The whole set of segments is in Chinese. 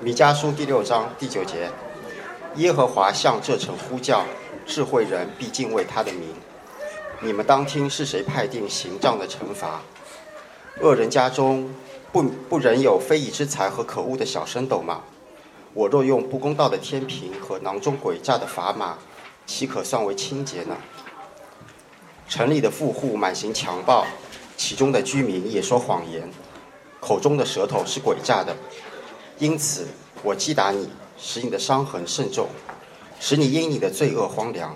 米迦书第六章第九节：耶和华向这城呼叫，智慧人必敬畏他的名。你们当听是谁派定刑杖的惩罚？恶人家中不不仍有非义之财和可恶的小升斗吗？我若用不公道的天平和囊中诡诈的砝码，岂可算为清洁呢？城里的富户满行强暴，其中的居民也说谎言，口中的舌头是诡诈的。因此，我击打你，使你的伤痕甚重，使你因你的罪恶荒凉。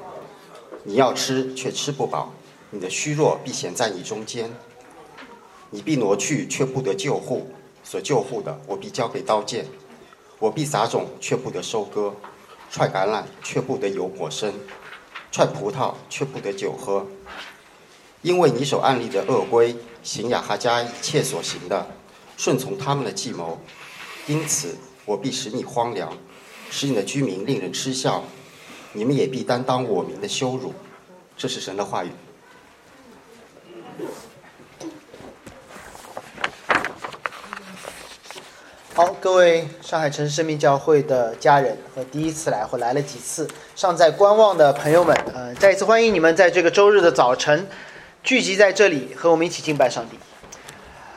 你要吃却吃不饱，你的虚弱必显在你中间。你必挪去却不得救护，所救护的我必交给刀剑。我必撒种却不得收割，踹橄榄却不得有果生，踹葡萄却不得酒喝。因为你所暗立的恶规，行亚哈家一切所行的，顺从他们的计谋，因此我必使你荒凉，使你的居民令人嗤笑，你们也必担当我民的羞辱。这是神的话语。好，各位上海城市生命教会的家人和第一次来或来了几次尚在观望的朋友们，呃，再一次欢迎你们在这个周日的早晨聚集在这里，和我们一起敬拜上帝。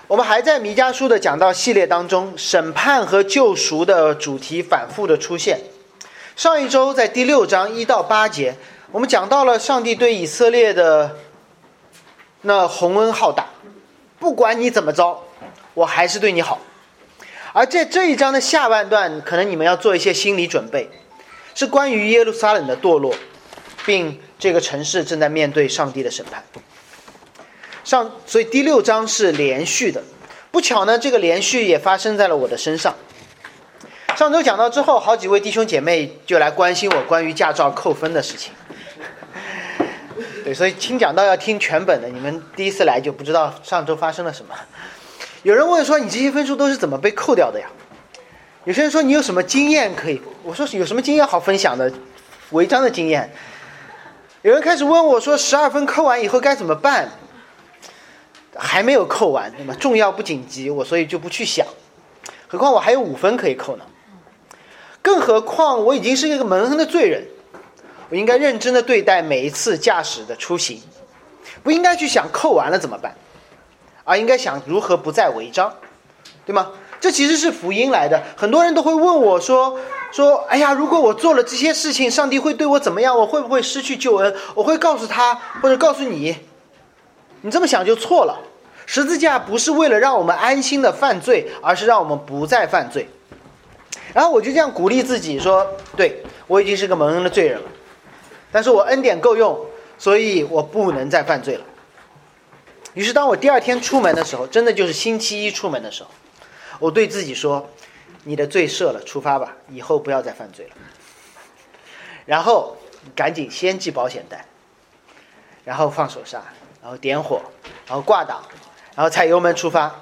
我们还在弥迦书的讲道系列当中，审判和救赎的主题反复的出现。上一周在第六章一到八节，我们讲到了上帝对以色列的那洪恩浩大，不管你怎么着，我还是对你好。而在这一章的下半段，可能你们要做一些心理准备，是关于耶路撒冷的堕落，并这个城市正在面对上帝的审判。上，所以第六章是连续的。不巧呢，这个连续也发生在了我的身上。上周讲到之后，好几位弟兄姐妹就来关心我关于驾照扣分的事情。对，所以听讲到要听全本的，你们第一次来就不知道上周发生了什么。有人问说：“你这些分数都是怎么被扣掉的呀？”有些人说：“你有什么经验可以？”我说：“有什么经验好分享的？违章的经验。”有人开始问我说：“十二分扣完以后该怎么办？”还没有扣完，对吗？重要不紧急，我所以就不去想。何况我还有五分可以扣呢。更何况我已经是一个蒙恩的罪人，我应该认真的对待每一次驾驶的出行，不应该去想扣完了怎么办。而应该想如何不再违章，对吗？这其实是福音来的。很多人都会问我说：“说，哎呀，如果我做了这些事情，上帝会对我怎么样？我会不会失去救恩？”我会告诉他，或者告诉你，你这么想就错了。十字架不是为了让我们安心的犯罪，而是让我们不再犯罪。然后我就这样鼓励自己说：“对我已经是个蒙恩的罪人了，但是我恩典够用，所以我不能再犯罪了。”于是，当我第二天出门的时候，真的就是星期一出门的时候，我对自己说：“你的罪赦了，出发吧，以后不要再犯罪了。”然后赶紧先系保险带，然后放手刹，然后点火，然后挂档，然后踩油门出发。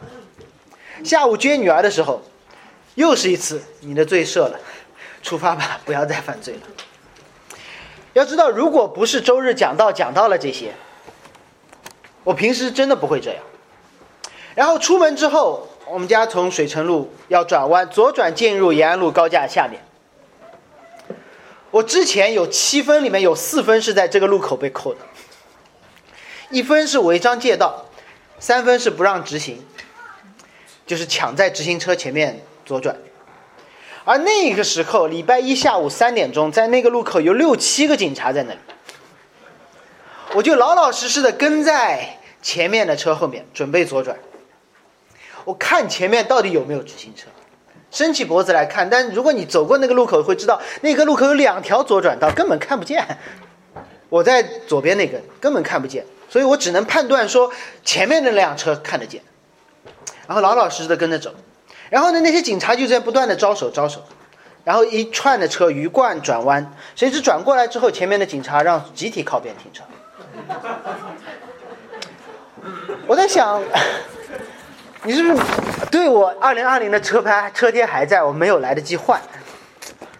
下午接女儿的时候，又是一次你的罪赦了，出发吧，不要再犯罪了。要知道，如果不是周日讲到讲到了这些。我平时真的不会这样。然后出门之后，我们家从水城路要转弯，左转进入延安路高架下面。我之前有七分，里面有四分是在这个路口被扣的，一分是违章借道，三分是不让直行，就是抢在直行车前面左转。而那个时候，礼拜一下午三点钟，在那个路口有六七个警察在那里。我就老老实实的跟在前面的车后面，准备左转。我看前面到底有没有直行车，伸起脖子来看。但如果你走过那个路口，会知道那个路口有两条左转道，根本看不见。我在左边那个根本看不见，所以我只能判断说前面那辆车看得见。然后老老实实的跟着走。然后呢，那些警察就在不断的招手招手。然后一串的车鱼贯转弯，谁知转过来之后，前面的警察让集体靠边停车。我在想，你是不是对我二零二零的车牌车贴还在？我没有来得及换。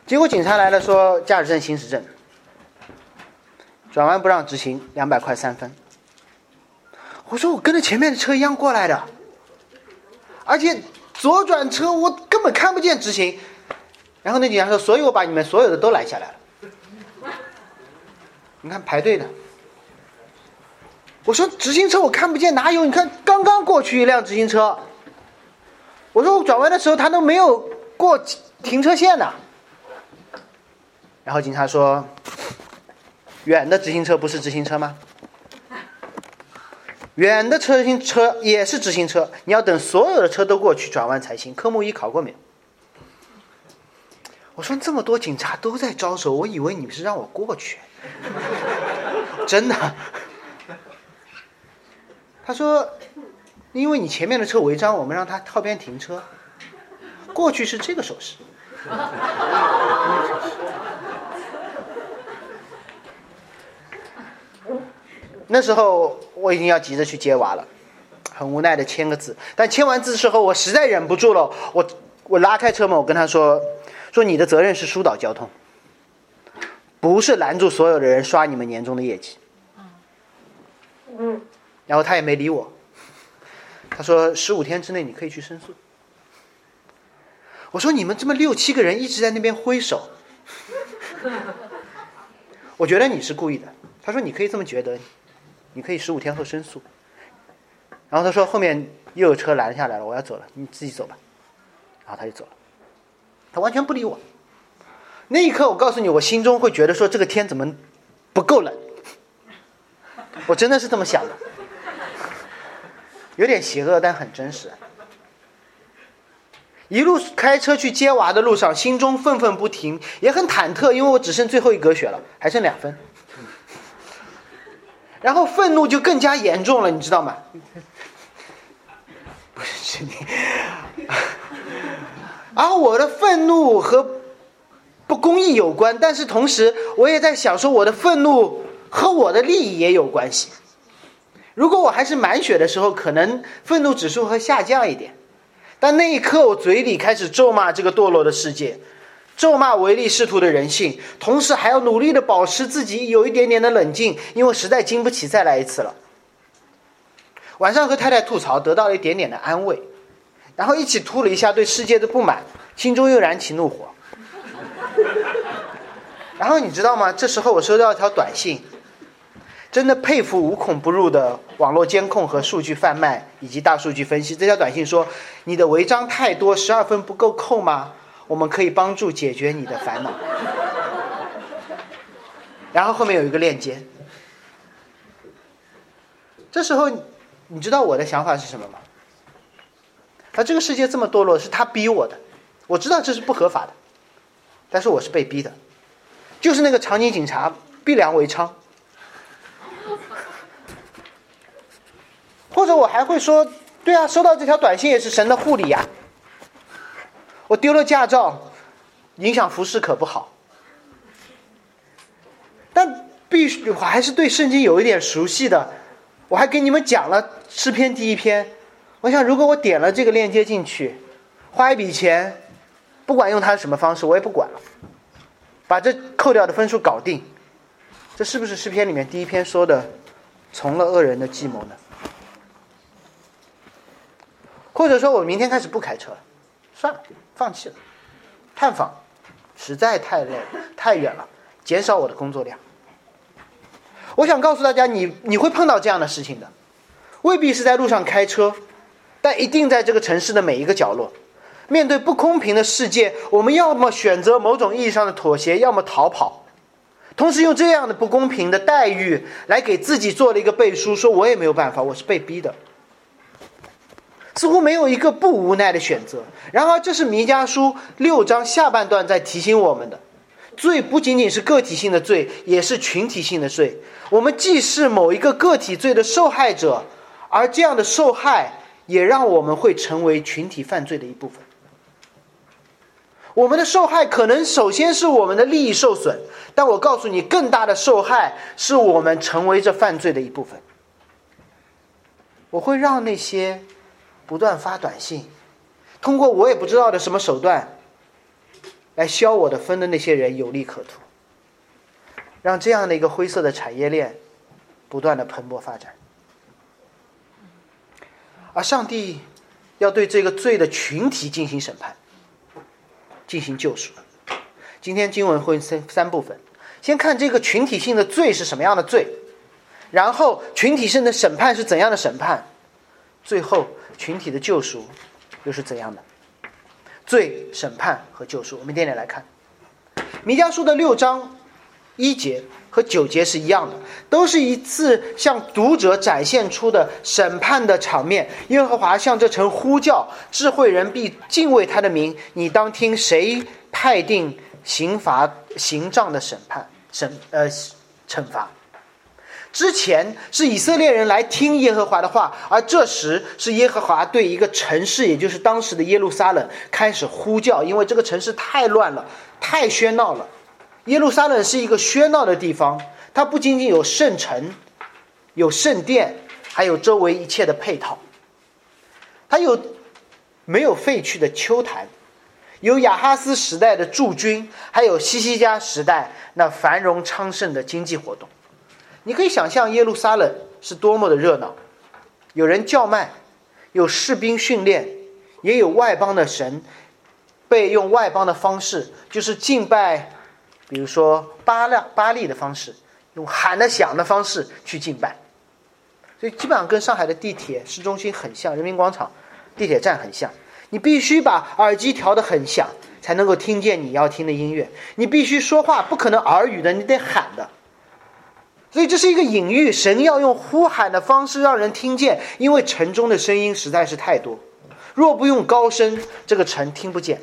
结果警察来了，说驾驶证、行驶证，转弯不让直行，两百块三分。我说我跟着前面的车一样过来的，而且左转车我根本看不见直行，然后那警察说：“所以我把你们所有的都拦下来了。”你看排队的，我说直行车我看不见，哪有？你看刚刚过去一辆直行车。我说我转弯的时候他都没有过停车线呢。然后警察说：“远的直行车不是直行车吗？远的车行车也是直行车，你要等所有的车都过去转弯才行。科目一考过没有？”我说这么多警察都在招手，我以为你是让我过去。真的？他说：“因为你前面的车违章，我们让他靠边停车。过去是这个手势。”那时候我已经要急着去接娃了，很无奈的签个字。但签完字之后，我实在忍不住了，我我拉开车门，我跟他说：“说你的责任是疏导交通。”不是拦住所有的人刷你们年终的业绩，嗯，然后他也没理我，他说十五天之内你可以去申诉。我说你们这么六七个人一直在那边挥手，我觉得你是故意的。他说你可以这么觉得，你可以十五天后申诉。然后他说后面又有车拦下来了，我要走了，你自己走吧。然后他就走了，他完全不理我。那一刻，我告诉你，我心中会觉得说这个天怎么不够冷？我真的是这么想的，有点邪恶，但很真实。一路开车去接娃的路上，心中愤愤不平，也很忐忑，因为我只剩最后一格血了，还剩两分。然后愤怒就更加严重了，你知道吗？不是你，而 我的愤怒和。不公义有关，但是同时我也在想说，我的愤怒和我的利益也有关系。如果我还是满血的时候，可能愤怒指数会下降一点。但那一刻，我嘴里开始咒骂这个堕落的世界，咒骂唯利是图的人性，同时还要努力的保持自己有一点点的冷静，因为实在经不起再来一次了。晚上和太太吐槽，得到了一点点的安慰，然后一起吐了一下对世界的不满，心中又燃起怒火。然后你知道吗？这时候我收到一条短信，真的佩服无孔不入的网络监控和数据贩卖以及大数据分析。这条短信说：“你的违章太多，十二分不够扣吗？我们可以帮助解决你的烦恼。”然后后面有一个链接。这时候你知道我的想法是什么吗？啊，这个世界这么堕落，是他逼我的。我知道这是不合法的。但是我是被逼的，就是那个长宁警察逼良为娼，或者我还会说，对啊，收到这条短信也是神的护理呀。我丢了驾照，影响服饰可不好，但必须我还是对圣经有一点熟悉的，我还给你们讲了诗篇第一篇。我想，如果我点了这个链接进去，花一笔钱。不管用他什么方式，我也不管了，把这扣掉的分数搞定，这是不是诗篇里面第一篇说的“从了恶人的计谋”呢？或者说我明天开始不开车了，算了，放弃了，探访实在太累太远了，减少我的工作量。我想告诉大家，你你会碰到这样的事情的，未必是在路上开车，但一定在这个城市的每一个角落。面对不公平的世界，我们要么选择某种意义上的妥协，要么逃跑。同时，用这样的不公平的待遇来给自己做了一个背书，说我也没有办法，我是被逼的。似乎没有一个不无奈的选择。然而，这是弥迦书六章下半段在提醒我们的：罪不仅仅是个体性的罪，也是群体性的罪。我们既是某一个个体罪的受害者，而这样的受害也让我们会成为群体犯罪的一部分。我们的受害可能首先是我们的利益受损，但我告诉你，更大的受害是我们成为这犯罪的一部分。我会让那些不断发短信，通过我也不知道的什么手段来消我的分的那些人有利可图，让这样的一个灰色的产业链不断的蓬勃发展，而上帝要对这个罪的群体进行审判。进行救赎，今天经文会分三部分，先看这个群体性的罪是什么样的罪，然后群体性的审判是怎样的审判，最后群体的救赎又是怎样的？罪、审判和救赎，我们一点点来看。弥迦书的六章一节和九节是一样的，都是一次向读者展现出的审判的场面。耶和华向这城呼叫，智慧人必敬畏他的名。你当听谁派定刑罚、刑杖的审判、审呃惩罚？之前是以色列人来听耶和华的话，而这时是耶和华对一个城市，也就是当时的耶路撒冷开始呼叫，因为这个城市太乱了，太喧闹了。耶路撒冷是一个喧闹的地方，它不仅仅有圣城、有圣殿，还有周围一切的配套。它有没有废去的丘坛，有亚哈斯时代的驻军，还有西西家时代那繁荣昌盛的经济活动。你可以想象耶路撒冷是多么的热闹，有人叫卖，有士兵训练，也有外邦的神被用外邦的方式，就是敬拜，比如说巴拉巴利的方式，用喊的响的方式去敬拜，所以基本上跟上海的地铁市中心很像，人民广场地铁站很像。你必须把耳机调得很响，才能够听见你要听的音乐。你必须说话，不可能耳语的，你得喊的。所以这是一个隐喻，神要用呼喊的方式让人听见，因为城中的声音实在是太多。若不用高声，这个城听不见。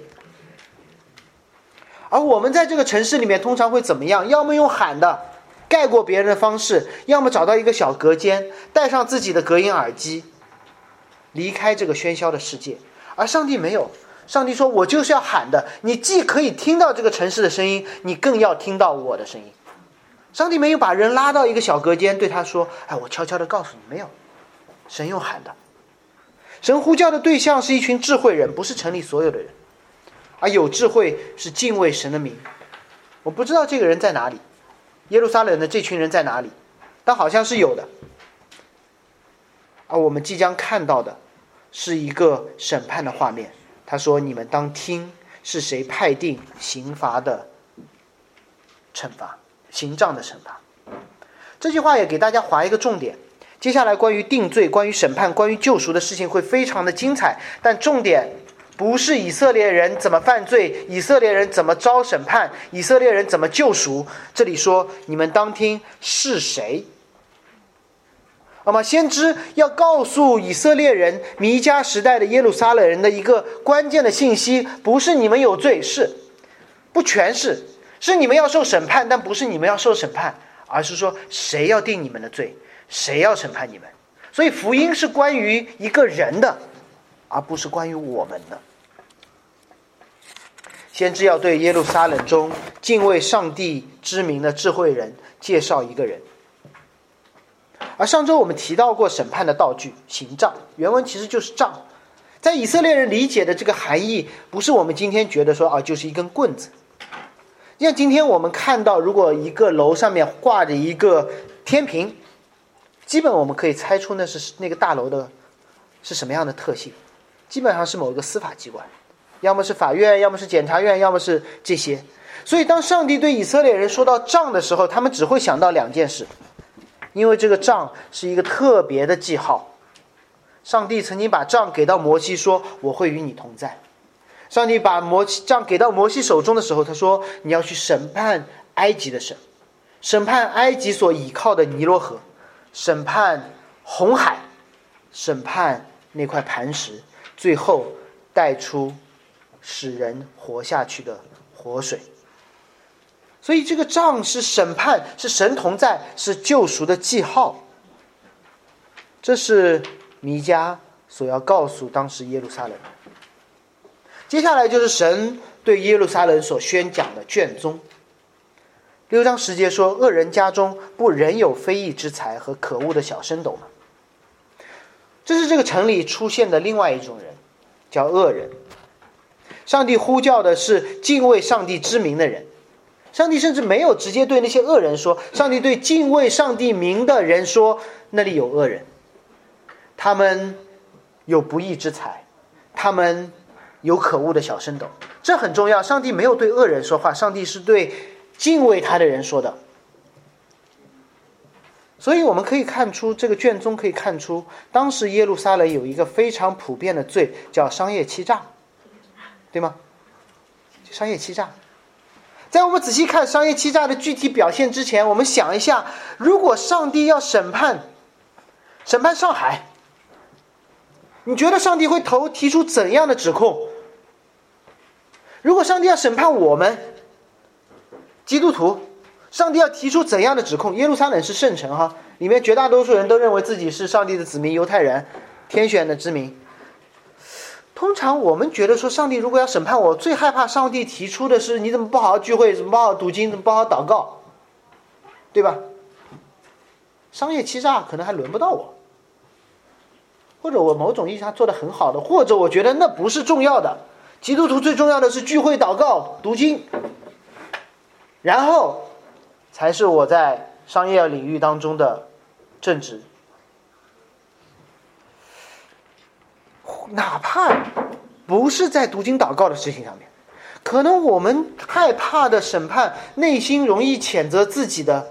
而我们在这个城市里面，通常会怎么样？要么用喊的盖过别人的方式，要么找到一个小隔间，戴上自己的隔音耳机，离开这个喧嚣的世界。而上帝没有，上帝说：“我就是要喊的，你既可以听到这个城市的声音，你更要听到我的声音。”上帝没有把人拉到一个小隔间，对他说：“哎，我悄悄的告诉你，没有。”神用喊的，神呼叫的对象是一群智慧人，不是城里所有的人，而有智慧是敬畏神的名。我不知道这个人在哪里，耶路撒冷的这群人在哪里，但好像是有的。而我们即将看到的是一个审判的画面。他说：“你们当听，是谁派定刑罚的惩罚？”刑杖的审判，这句话也给大家划一个重点。接下来关于定罪、关于审判、关于救赎的事情会非常的精彩，但重点不是以色列人怎么犯罪，以色列人怎么遭审判，以色列人怎么救赎。这里说，你们当听是谁？那么先知要告诉以色列人，弥迦时代的耶路撒冷人的一个关键的信息，不是你们有罪，是不全是。是你们要受审判，但不是你们要受审判，而是说谁要定你们的罪，谁要审判你们。所以福音是关于一个人的，而不是关于我们的。先知要对耶路撒冷中敬畏上帝之名的智慧人介绍一个人。而上周我们提到过审判的道具刑杖，原文其实就是杖，在以色列人理解的这个含义，不是我们今天觉得说啊，就是一根棍子。像今天我们看到，如果一个楼上面挂着一个天平，基本我们可以猜出那是那个大楼的是什么样的特性，基本上是某一个司法机关，要么是法院，要么是检察院，要么是这些。所以当上帝对以色列人说到账的时候，他们只会想到两件事，因为这个账是一个特别的记号。上帝曾经把账给到摩西，说：“我会与你同在。”上帝把摩西杖给到摩西手中的时候，他说：“你要去审判埃及的神，审判埃及所倚靠的尼罗河，审判红海，审判那块磐石，最后带出使人活下去的活水。所以这个杖是审判，是神同在，是救赎的记号。这是弥迦所要告诉当时耶路撒冷。”接下来就是神对耶路撒冷所宣讲的卷宗。六章十节说：“恶人家中不仍有非义之财和可恶的小升斗吗？”这是这个城里出现的另外一种人，叫恶人。上帝呼叫的是敬畏上帝之名的人。上帝甚至没有直接对那些恶人说，上帝对敬畏上帝名的人说：“那里有恶人，他们有不义之财，他们。”有可恶的小升斗，这很重要。上帝没有对恶人说话，上帝是对敬畏他的人说的。所以我们可以看出，这个卷宗可以看出，当时耶路撒冷有一个非常普遍的罪，叫商业欺诈，对吗？商业欺诈。在我们仔细看商业欺诈的具体表现之前，我们想一下，如果上帝要审判，审判上海，你觉得上帝会投提出怎样的指控？如果上帝要审判我们基督徒，上帝要提出怎样的指控？耶路撒冷是圣城哈，里面绝大多数人都认为自己是上帝的子民，犹太人，天选的之民。通常我们觉得说，上帝如果要审判我，最害怕上帝提出的是你怎么不好好聚会，怎么不好好读经，怎么不好好祷告，对吧？商业欺诈可能还轮不到我，或者我某种意义上做的很好的，或者我觉得那不是重要的。基督徒最重要的是聚会、祷告、读经，然后才是我在商业领域当中的正直。哪怕不是在读经祷告的事情上面，可能我们害怕的审判，内心容易谴责自己的，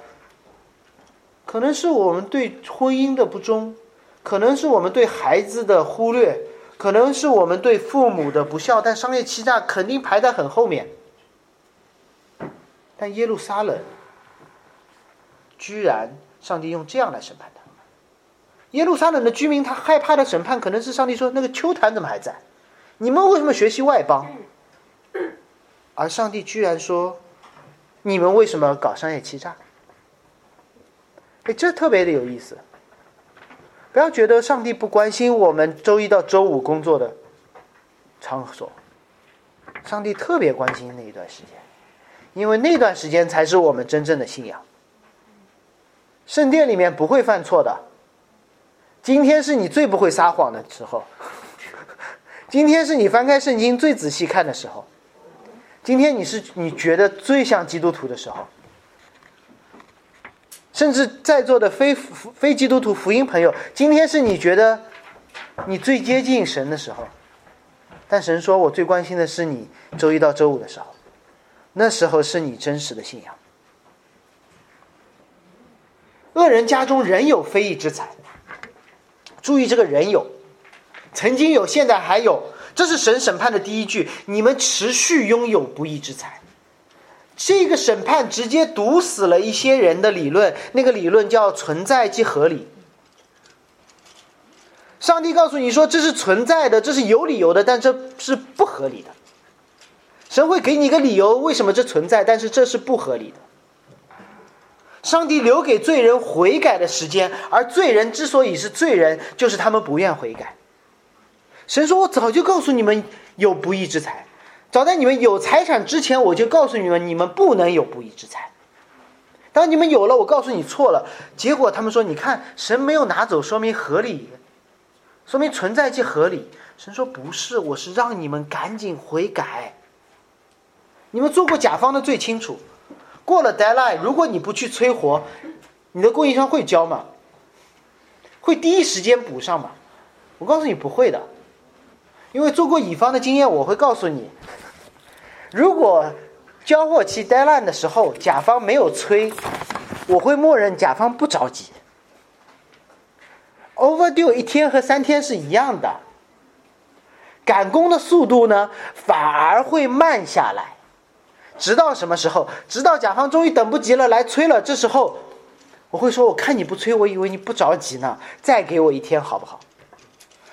可能是我们对婚姻的不忠，可能是我们对孩子的忽略。可能是我们对父母的不孝，但商业欺诈肯定排在很后面。但耶路撒冷，居然上帝用这样来审判他。耶路撒冷的居民，他害怕的审判，可能是上帝说：“那个秋坛怎么还在？你们为什么学习外邦？”而上帝居然说：“你们为什么搞商业欺诈？”哎，这特别的有意思。不要觉得上帝不关心我们周一到周五工作的场所，上帝特别关心那一段时间，因为那段时间才是我们真正的信仰。圣殿里面不会犯错的，今天是你最不会撒谎的时候，今天是你翻开圣经最仔细看的时候，今天你是你觉得最像基督徒的时候。甚至在座的非非基督徒福音朋友，今天是你觉得你最接近神的时候，但神说我最关心的是你周一到周五的时候，那时候是你真实的信仰。恶人家中仍有非义之财，注意这个人有，曾经有，现在还有，这是神审判的第一句，你们持续拥有不义之财。这个审判直接堵死了一些人的理论，那个理论叫存在即合理。上帝告诉你说这是存在的，这是有理由的，但这是不合理的。神会给你一个理由，为什么这存在，但是这是不合理的。上帝留给罪人悔改的时间，而罪人之所以是罪人，就是他们不愿悔改。神说：“我早就告诉你们有不义之财。”早在你们有财产之前，我就告诉你们，你们不能有不义之财。当你们有了，我告诉你错了。结果他们说：“你看，神没有拿走，说明合理，说明存在即合理。”神说：“不是，我是让你们赶紧悔改。你们做过甲方的最清楚。过了 deadline，如果你不去催活，你的供应商会交吗？会第一时间补上吗？我告诉你，不会的。因为做过乙方的经验，我会告诉你。”如果交货期 deadline 的时候，甲方没有催，我会默认甲方不着急。overdue 一天和三天是一样的，赶工的速度呢反而会慢下来，直到什么时候？直到甲方终于等不及了来催了，这时候我会说：“我看你不催，我以为你不着急呢，再给我一天好不好？”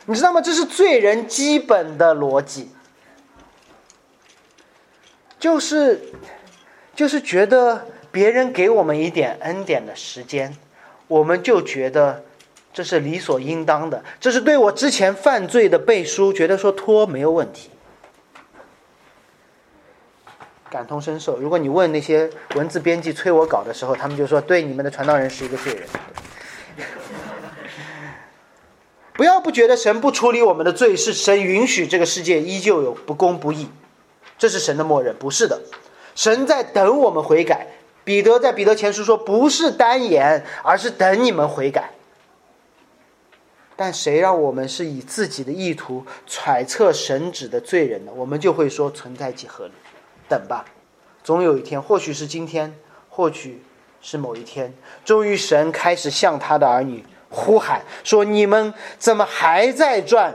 你知道吗？这是罪人基本的逻辑。就是，就是觉得别人给我们一点恩典的时间，我们就觉得这是理所应当的，这是对我之前犯罪的背书，觉得说拖没有问题，感同身受。如果你问那些文字编辑催我稿的时候，他们就说：“对，你们的传道人是一个罪人。”不要不觉得神不处理我们的罪，是神允许这个世界依旧有不公不义。这是神的默认，不是的，神在等我们悔改。彼得在彼得前书说，不是单言，而是等你们悔改。但谁让我们是以自己的意图揣测神旨的罪人呢？我们就会说存在即合理，等吧，总有一天，或许是今天，或许是某一天，终于神开始向他的儿女呼喊说：“你们怎么还在赚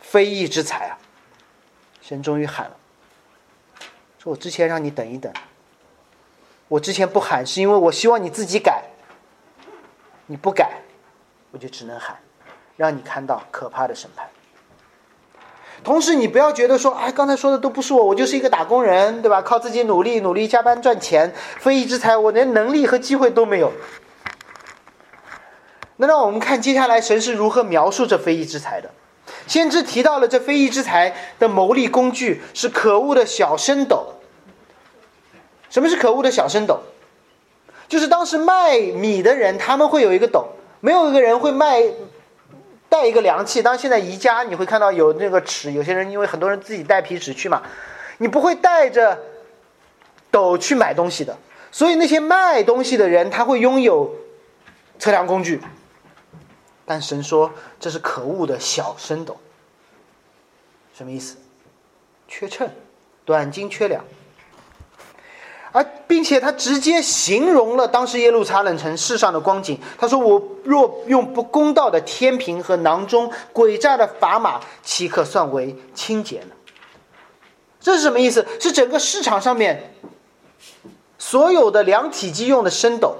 非义之财啊？”神终于喊了，说：“我之前让你等一等，我之前不喊是因为我希望你自己改，你不改，我就只能喊。”让你看到可怕的审判。同时，你不要觉得说，哎，刚才说的都不是我，我就是一个打工人，对吧？靠自己努力，努力加班赚钱，非义之财，我连能力和机会都没有。那让我们看接下来神是如何描述这非义之财的。先知提到了这非义之财的牟利工具是可恶的小升斗。什么是可恶的小升斗？就是当时卖米的人，他们会有一个斗，没有一个人会卖。带一个量器，当现在宜家你会看到有那个尺，有些人因为很多人自己带皮尺去嘛，你不会带着斗去买东西的，所以那些卖东西的人他会拥有测量工具，但神说这是可恶的小升斗，什么意思？缺秤，短斤缺两。而并且他直接形容了当时耶路撒冷城市上的光景。他说：“我若用不公道的天平和囊中诡诈的砝码，岂可算为清洁呢？”这是什么意思？是整个市场上面所有的量体积用的升斗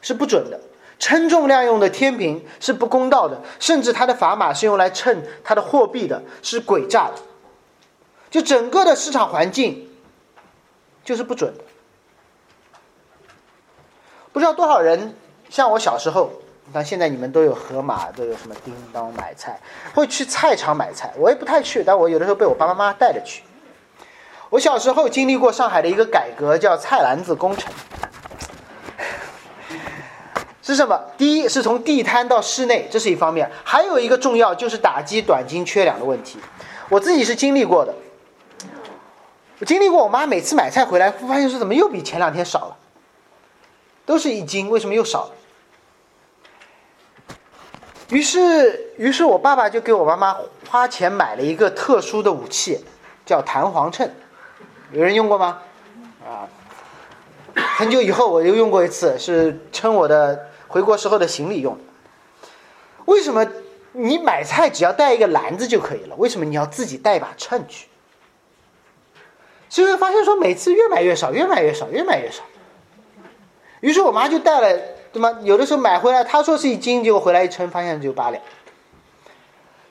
是不准的，称重量用的天平是不公道的，甚至它的砝码是用来称它的货币的，是诡诈的。就整个的市场环境。就是不准的。不知道多少人像我小时候，但现在你们都有盒马，都有什么叮当买菜，会去菜场买菜。我也不太去，但我有的时候被我爸爸妈妈带着去。我小时候经历过上海的一个改革，叫菜篮子工程。是什么？第一是从地摊到室内，这是一方面；还有一个重要就是打击短斤缺两的问题。我自己是经历过的。我经历过，我妈每次买菜回来，发现说怎么又比前两天少了，都是一斤，为什么又少了？于是，于是我爸爸就给我妈妈花钱买了一个特殊的武器，叫弹簧秤，有人用过吗？啊，很久以后我又用过一次，是称我的回国时候的行李用。为什么你买菜只要带一个篮子就可以了？为什么你要自己带一把秤去？就会发现说，每次越买越少，越买越少，越买越少。于是我妈就带了，对吗？有的时候买回来，她说是一斤，结果回来一称，发现只有八两。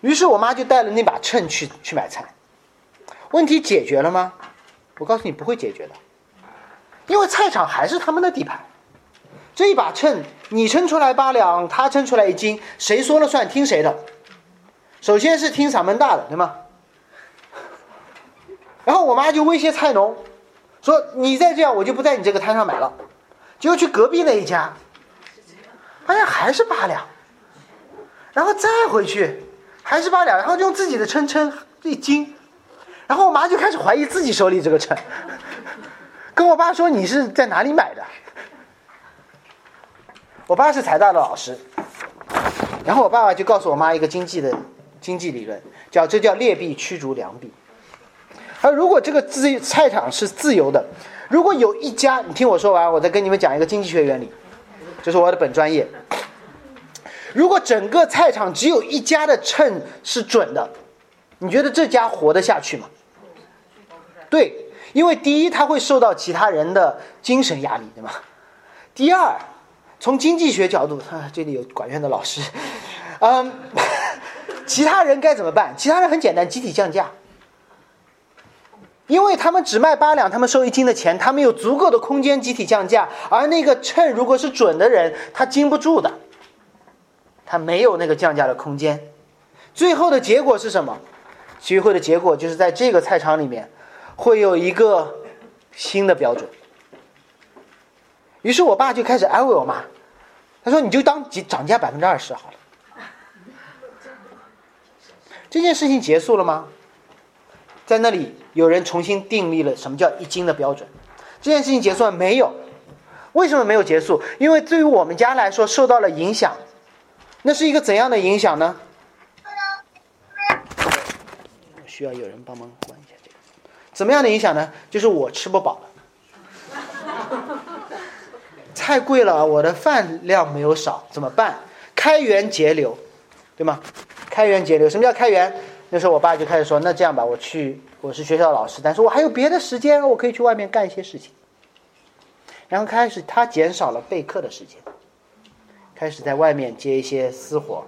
于是我妈就带了那把秤去去买菜。问题解决了吗？我告诉你，不会解决的，因为菜场还是他们的地盘。这一把秤，你称出来八两，他称出来一斤，谁说了算？听谁的？首先是听嗓门大的，对吗？然后我妈就威胁菜农，说：“你再这样，我就不在你这个摊上买了。”结果去隔壁那一家，发现还是八两，然后再回去还是八两，然后用自己的称称一斤，然后我妈就开始怀疑自己手里这个秤，跟我爸说：“你是在哪里买的？”我爸是财大的老师，然后我爸爸就告诉我妈一个经济的经济理论，叫这叫劣币驱逐良币。而如果这个自菜场是自由的，如果有一家，你听我说完，我再跟你们讲一个经济学原理，这是我的本专业。如果整个菜场只有一家的秤是准的，你觉得这家活得下去吗？对，因为第一，他会受到其他人的精神压力，对吗？第二，从经济学角度，啊，这里有管院的老师，嗯，其他人该怎么办？其他人很简单，集体降价。因为他们只卖八两，他们收一斤的钱，他们有足够的空间集体降价。而那个秤如果是准的人，他经不住的，他没有那个降价的空间。最后的结果是什么？聚会的结果就是在这个菜场里面，会有一个新的标准。于是我爸就开始安慰我妈，他说：“你就当涨价百分之二十好了。”这件事情结束了吗？在那里，有人重新订立了什么叫一斤的标准。这件事情结束了没有？为什么没有结束？因为对于我们家来说，受到了影响，那是一个怎样的影响呢？需要有人帮忙关一下这个。怎么样的影响呢？就是我吃不饱了，太贵了，我的饭量没有少，怎么办？开源节流，对吗？开源节流，什么叫开源？那时候我爸就开始说，那这样吧，我去，我是学校老师，但是我还有别的时间，我可以去外面干一些事情。然后开始他减少了备课的时间，开始在外面接一些私活。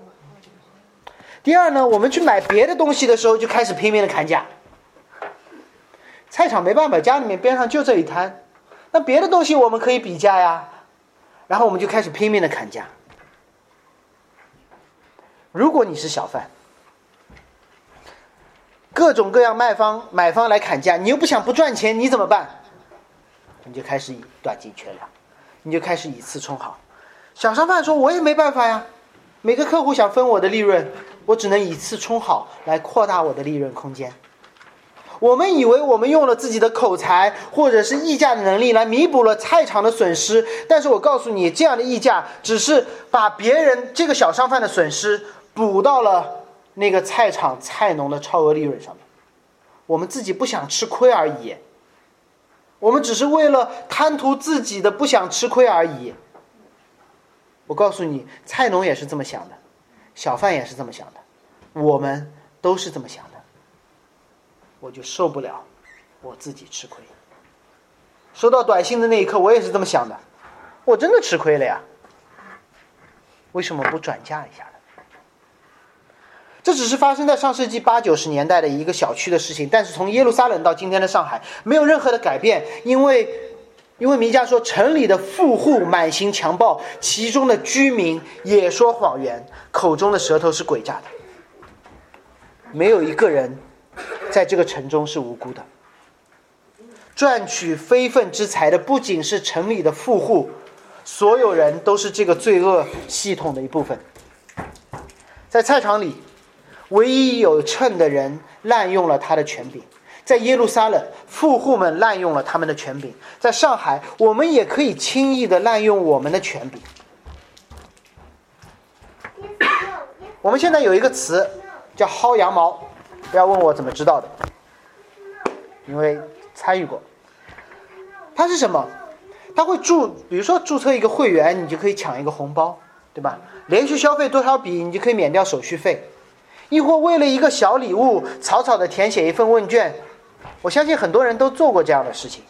第二呢，我们去买别的东西的时候，就开始拼命的砍价。菜场没办法，家里面边上就这一摊，那别的东西我们可以比价呀。然后我们就开始拼命的砍价。如果你是小贩，各种各样卖方买方来砍价，你又不想不赚钱，你怎么办？你就开始以短斤缺两，你就开始以次充好。小商贩说：“我也没办法呀，每个客户想分我的利润。”我只能以次充好来扩大我的利润空间。我们以为我们用了自己的口才或者是议价的能力来弥补了菜场的损失，但是我告诉你，这样的议价只是把别人这个小商贩的损失补到了那个菜场菜农的超额利润上面。我们自己不想吃亏而已，我们只是为了贪图自己的不想吃亏而已。我告诉你，菜农也是这么想的。小贩也是这么想的，我们都是这么想。我就受不了我自己吃亏。收到短信的那一刻，我也是这么想的，我真的吃亏了呀。为什么不转嫁一下呢？这只是发生在上世纪八九十年代的一个小区的事情，但是从耶路撒冷到今天的上海，没有任何的改变，因为。因为弥迦说，城里的富户满行强暴，其中的居民也说谎言，口中的舌头是诡诈的。没有一个人在这个城中是无辜的。赚取非分之财的不仅是城里的富户，所有人都是这个罪恶系统的一部分。在菜场里，唯一有秤的人滥用了他的权柄。在耶路撒冷，富户们滥用了他们的权柄；在上海，我们也可以轻易的滥用我们的权柄。我们现在有一个词叫薅羊毛，不要问我怎么知道的，因为参与过。它是什么？它会注，比如说注册一个会员，你就可以抢一个红包，对吧？连续消费多少笔，你就可以免掉手续费；亦或为了一个小礼物，草草的填写一份问卷。我相信很多人都做过这样的事情，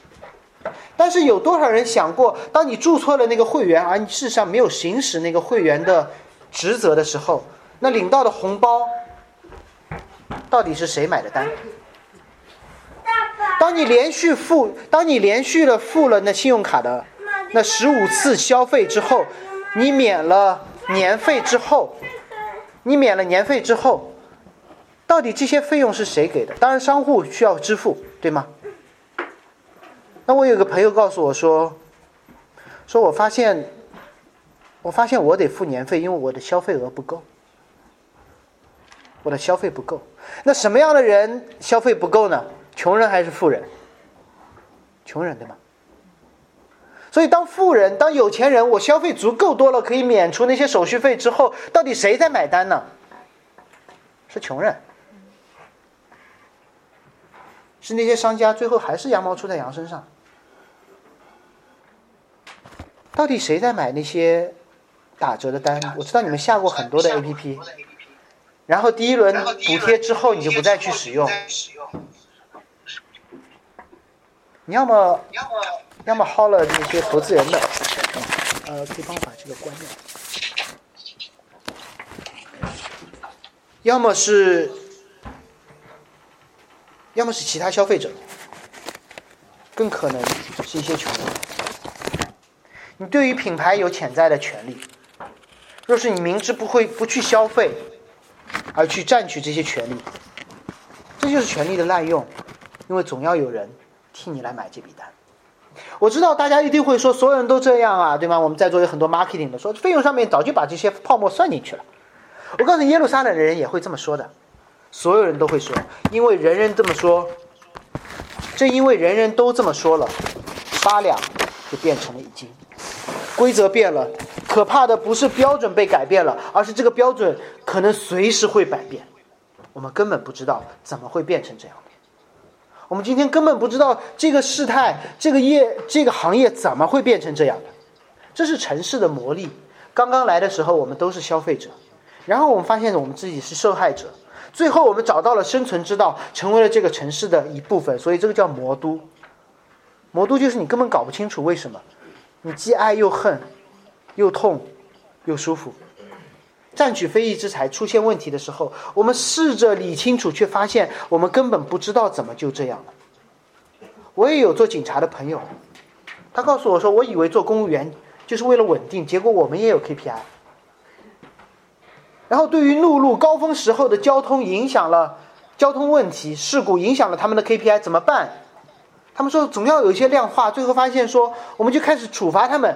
但是有多少人想过，当你注册了那个会员，而你事实上没有行使那个会员的职责的时候，那领到的红包到底是谁买的单？当你连续付，当你连续的付了那信用卡的那十五次消费之后，你免了年费之后，你免了年费之后。到底这些费用是谁给的？当然，商户需要支付，对吗？那我有个朋友告诉我说，说我发现，我发现我得付年费，因为我的消费额不够，我的消费不够。那什么样的人消费不够呢？穷人还是富人？穷人对吗？所以，当富人、当有钱人，我消费足够多了，可以免除那些手续费之后，到底谁在买单呢？是穷人。是那些商家，最后还是羊毛出在羊身上。到底谁在买那些打折的单？我知道你们下过很多的 APP，然后第一轮补贴之后你就不再去使用。你要么要么薅了那些投资人的，呃，可以帮我把这个关掉。要么是。要么是其他消费者，更可能是一些穷人。你对于品牌有潜在的权利，若是你明知不会不去消费，而去占取这些权利，这就是权利的滥用，因为总要有人替你来买这笔单。我知道大家一定会说，所有人都这样啊，对吗？我们在座有很多 marketing 的，说费用上面早就把这些泡沫算进去了。我告诉你，耶路撒冷的人也会这么说的。所有人都会说，因为人人这么说，正因为人人都这么说了，八两就变成了一斤，规则变了，可怕的不是标准被改变了，而是这个标准可能随时会改变。我们根本不知道怎么会变成这样的。我们今天根本不知道这个事态、这个业、这个行业怎么会变成这样的。这是城市的魔力。刚刚来的时候，我们都是消费者，然后我们发现我们自己是受害者。最后，我们找到了生存之道，成为了这个城市的一部分。所以，这个叫魔都。魔都就是你根本搞不清楚为什么，你既爱又恨，又痛，又舒服。占取非议之财出现问题的时候，我们试着理清楚，却发现我们根本不知道怎么就这样了。我也有做警察的朋友，他告诉我说：“我以为做公务员就是为了稳定，结果我们也有 KPI。”然后，对于陆路高峰时候的交通影响了交通问题事故，影响了他们的 KPI 怎么办？他们说总要有一些量化，最后发现说我们就开始处罚他们，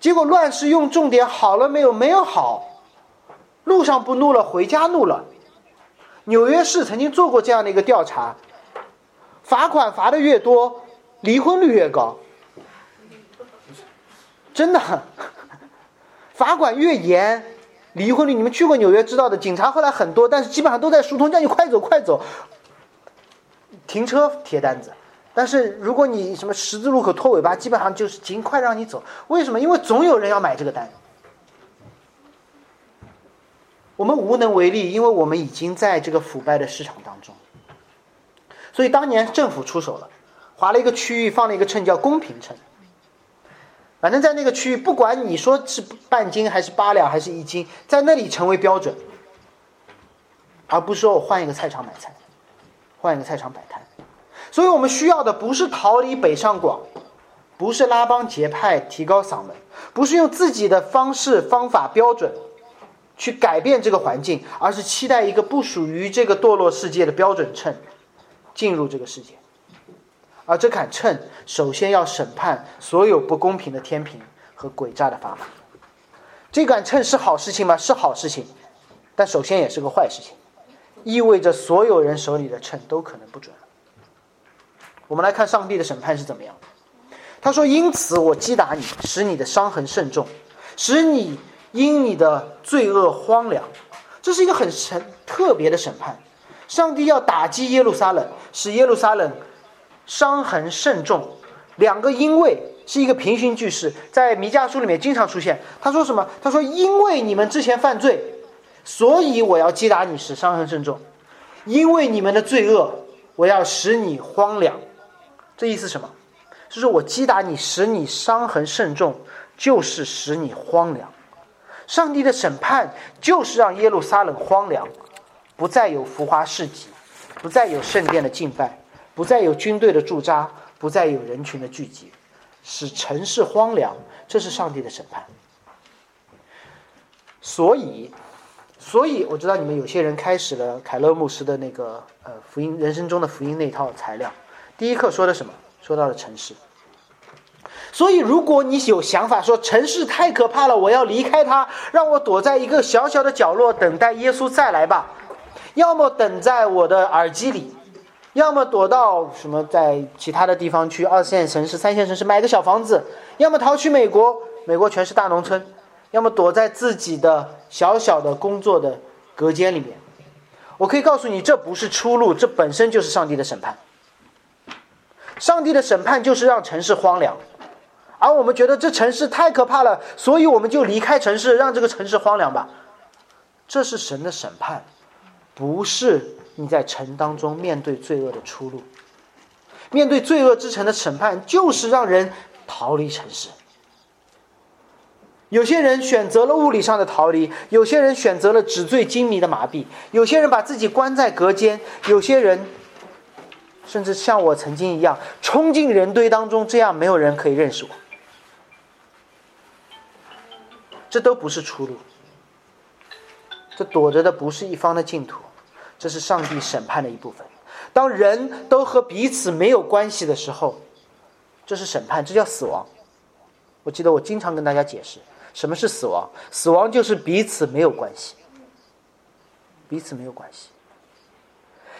结果乱世用重点好了没有？没有好。路上不怒了，回家怒了。纽约市曾经做过这样的一个调查，罚款罚的越多，离婚率越高。真的，罚款越严，离婚率。你们去过纽约知道的，警察后来很多，但是基本上都在疏通，叫你快走快走。停车贴单子，但是如果你什么十字路口拖尾巴，基本上就是尽快让你走。为什么？因为总有人要买这个单。我们无能为力，因为我们已经在这个腐败的市场当中。所以当年政府出手了，划了一个区域，放了一个秤，叫公平秤。反正，在那个区域，不管你说是半斤还是八两还是一斤，在那里成为标准，而不是说我换一个菜场买菜，换一个菜场摆摊。所以我们需要的不是逃离北上广，不是拉帮结派提高嗓门，不是用自己的方式方法标准。去改变这个环境，而是期待一个不属于这个堕落世界的标准秤进入这个世界，而这杆秤首先要审判所有不公平的天平和诡诈的砝码。这杆秤是好事情吗？是好事情，但首先也是个坏事情，意味着所有人手里的秤都可能不准。我们来看上帝的审判是怎么样。他说：“因此我击打你，使你的伤痕甚重，使你。”因你的罪恶荒凉，这是一个很神特别的审判。上帝要打击耶路撒冷，使耶路撒冷伤痕甚重。两个因为是一个平行句式，在弥迦书里面经常出现。他说什么？他说：“因为你们之前犯罪，所以我要击打你，使伤痕甚重。因为你们的罪恶，我要使你荒凉。”这意思什么？就是我击打你，使你伤痕甚重，就是使你荒凉。上帝的审判就是让耶路撒冷荒凉，不再有浮华市集，不再有圣殿的敬拜，不再有军队的驻扎，不再有人群的聚集，使城市荒凉。这是上帝的审判。所以，所以我知道你们有些人开始了凯勒牧师的那个呃福音人生中的福音那套材料。第一课说的什么？说到了城市。所以，如果你有想法说城市太可怕了，我要离开它，让我躲在一个小小的角落等待耶稣再来吧，要么等在我的耳机里，要么躲到什么在其他的地方去二线城市、三线城市买个小房子，要么逃去美国，美国全是大农村，要么躲在自己的小小的工作的隔间里面。我可以告诉你，这不是出路，这本身就是上帝的审判。上帝的审判就是让城市荒凉。而我们觉得这城市太可怕了，所以我们就离开城市，让这个城市荒凉吧。这是神的审判，不是你在城当中面对罪恶的出路。面对罪恶之城的审判，就是让人逃离城市。有些人选择了物理上的逃离，有些人选择了纸醉金迷的麻痹，有些人把自己关在隔间，有些人甚至像我曾经一样冲进人堆当中，这样没有人可以认识我。这都不是出路，这躲着的不是一方的净土，这是上帝审判的一部分。当人都和彼此没有关系的时候，这是审判，这叫死亡。我记得我经常跟大家解释，什么是死亡？死亡就是彼此没有关系，彼此没有关系。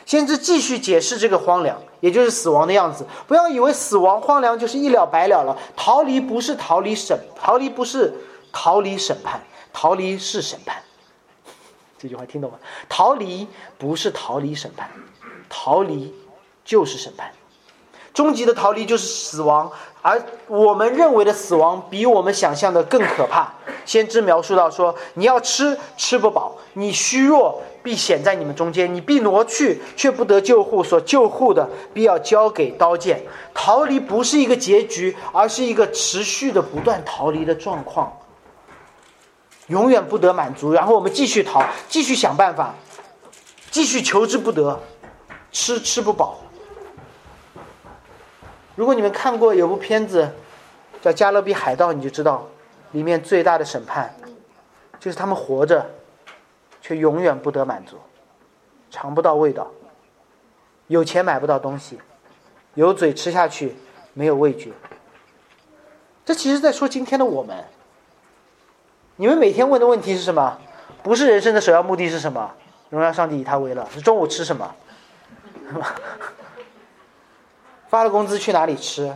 先知继续解释这个荒凉，也就是死亡的样子。不要以为死亡荒凉就是一了百了了，逃离不是逃离审，逃离不是。逃离审判，逃离是审判。这句话听懂吗？逃离不是逃离审判，逃离就是审判。终极的逃离就是死亡，而我们认为的死亡比我们想象的更可怕。先知描述到说：“你要吃，吃不饱；你虚弱，必显在你们中间；你必挪去，却不得救护。所救护的，必要交给刀剑。”逃离不是一个结局，而是一个持续的、不断逃离的状况，永远不得满足。然后我们继续逃，继续想办法，继续求之不得，吃吃不饱。如果你们看过有部片子叫《加勒比海盗》，你就知道，里面最大的审判就是他们活着，却永远不得满足，尝不到味道，有钱买不到东西，有嘴吃下去没有味觉。这其实在说今天的我们。你们每天问的问题是什么？不是人生的首要目的是什么？荣耀上帝以他为乐。是中午吃什么？发了工资去哪里吃？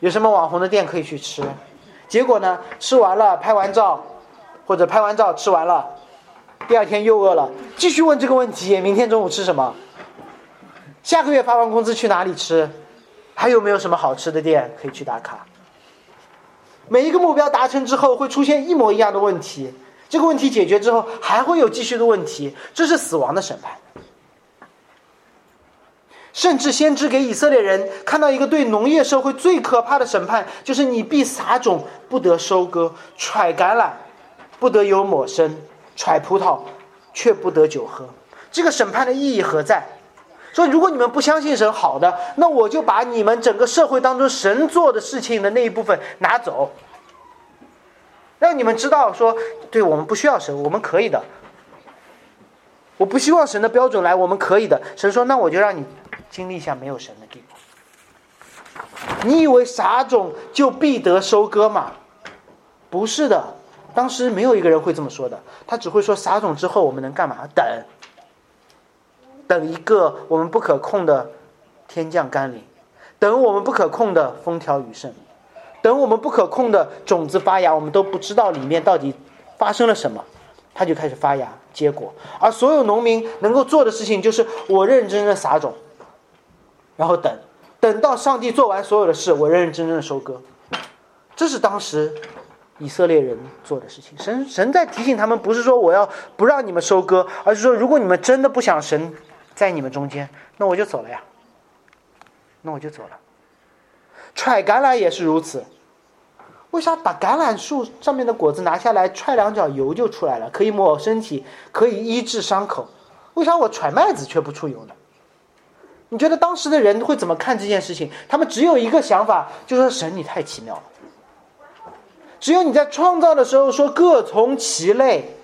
有什么网红的店可以去吃？结果呢？吃完了，拍完照，或者拍完照吃完了，第二天又饿了，继续问这个问题：明天中午吃什么？下个月发完工资去哪里吃？还有没有什么好吃的店可以去打卡？每一个目标达成之后，会出现一模一样的问题。这个问题解决之后，还会有继续的问题。这是死亡的审判。甚至先知给以色列人看到一个对农业社会最可怕的审判，就是你必撒种不得收割，揣橄榄不得有抹生，揣葡萄却不得酒喝。这个审判的意义何在？说如果你们不相信神，好的，那我就把你们整个社会当中神做的事情的那一部分拿走，让你们知道说，对我们不需要神，我们可以的。我不希望神的标准来，我们可以的。神说，那我就让你。经历一下没有神的地步，你以为撒种就必得收割吗？不是的，当时没有一个人会这么说的。他只会说撒种之后我们能干嘛？等，等一个我们不可控的天降甘霖，等我们不可控的风调雨顺，等我们不可控的种子发芽，我们都不知道里面到底发生了什么，它就开始发芽结果。而所有农民能够做的事情就是我认认真真撒种。然后等，等到上帝做完所有的事，我认认真真的收割。这是当时以色列人做的事情。神神在提醒他们，不是说我要不让你们收割，而是说如果你们真的不想神在你们中间，那我就走了呀。那我就走了。踹橄榄也是如此。为啥把橄榄树上面的果子拿下来踹两脚油就出来了，可以抹身体，可以医治伤口？为啥我踹麦子却不出油呢？你觉得当时的人会怎么看这件事情？他们只有一个想法，就说神你太奇妙了。只有你在创造的时候说各从其类，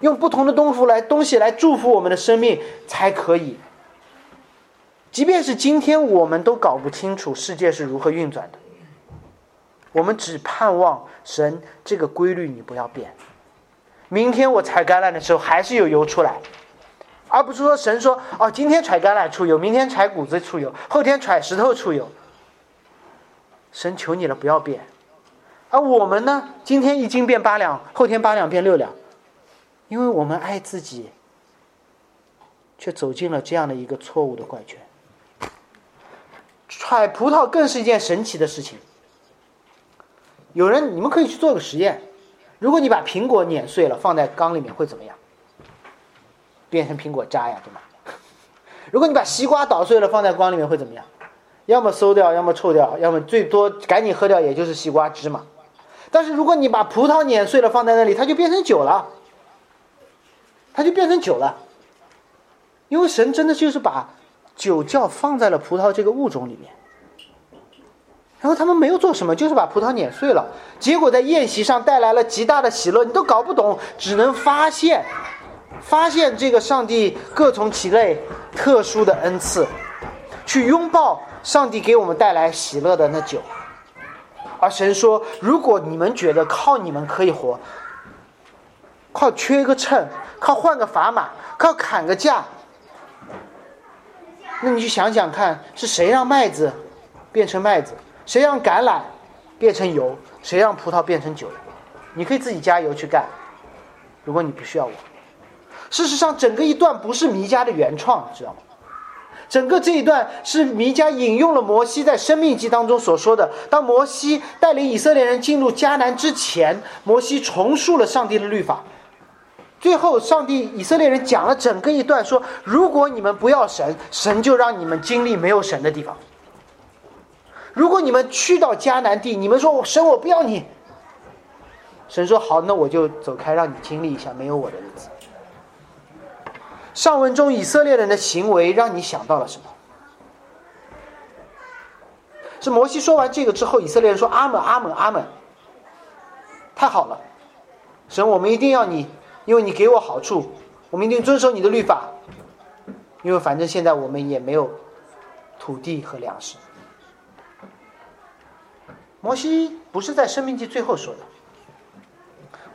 用不同的东西来东西来祝福我们的生命才可以。即便是今天我们都搞不清楚世界是如何运转的，我们只盼望神这个规律你不要变。明天我采橄榄的时候还是有油出来。而不是说神说哦，今天采橄榄出油，明天采谷子出油，后天采石头出油。神求你了，不要变。而我们呢，今天一斤变八两，后天八两变六两，因为我们爱自己，却走进了这样的一个错误的怪圈。采葡萄更是一件神奇的事情。有人，你们可以去做个实验，如果你把苹果碾碎了放在缸里面，会怎么样？变成苹果渣呀，对吗？如果你把西瓜捣碎了放在缸里面会怎么样？要么馊掉，要么臭掉，要么最多赶紧喝掉，也就是西瓜汁嘛。但是如果你把葡萄碾碎了放在那里，它就变成酒了，它就变成酒了。因为神真的就是把酒窖放在了葡萄这个物种里面，然后他们没有做什么，就是把葡萄碾碎了，结果在宴席上带来了极大的喜乐，你都搞不懂，只能发现。发现这个上帝各从其类特殊的恩赐，去拥抱上帝给我们带来喜乐的那酒。而神说：“如果你们觉得靠你们可以活，靠缺个秤，靠换个砝码，靠砍个价，那你去想想看，是谁让麦子变成麦子？谁让橄榄变成油？谁让葡萄变成酒？你可以自己加油去干。如果你不需要我，事实上，整个一段不是弥迦的原创，你知道吗？整个这一段是弥迦引用了摩西在《生命记》当中所说的：当摩西带领以色列人进入迦南之前，摩西重述了上帝的律法。最后，上帝以色列人讲了整个一段，说：如果你们不要神，神就让你们经历没有神的地方。如果你们去到迦南地，你们说神我不要你，神说好，那我就走开，让你经历一下没有我的日子。上文中以色列人的行为让你想到了什么？是摩西说完这个之后，以色列人说阿门阿门阿门，太好了，神我们一定要你，因为你给我好处，我们一定遵守你的律法，因为反正现在我们也没有土地和粮食。摩西不是在生命记最后说的，